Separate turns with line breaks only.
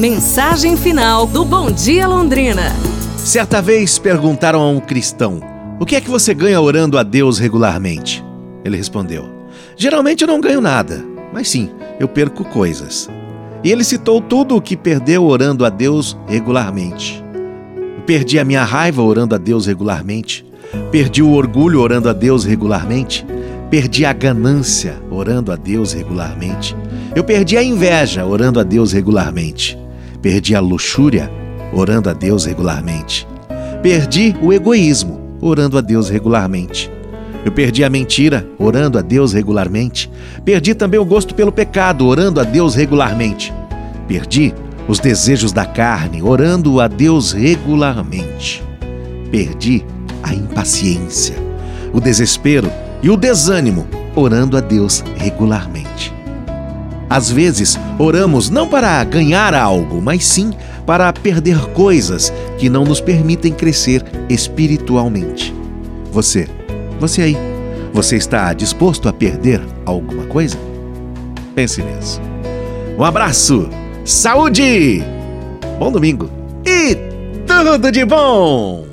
Mensagem final do Bom Dia Londrina.
Certa vez perguntaram a um cristão: O que é que você ganha orando a Deus regularmente? Ele respondeu: Geralmente eu não ganho nada, mas sim, eu perco coisas. E ele citou tudo o que perdeu orando a Deus regularmente. Perdi a minha raiva orando a Deus regularmente. Perdi o orgulho orando a Deus regularmente. Perdi a ganância orando a Deus regularmente. Eu perdi a inveja orando a Deus regularmente. Perdi a luxúria orando a Deus regularmente. Perdi o egoísmo orando a Deus regularmente. Eu perdi a mentira orando a Deus regularmente. Perdi também o gosto pelo pecado orando a Deus regularmente. Perdi os desejos da carne orando a Deus regularmente. Perdi a impaciência, o desespero e o desânimo orando a Deus regularmente. Às vezes, oramos não para ganhar algo, mas sim para perder coisas que não nos permitem crescer espiritualmente. Você, você aí, você está disposto a perder alguma coisa? Pense nisso. Um abraço, saúde, bom domingo e tudo de bom!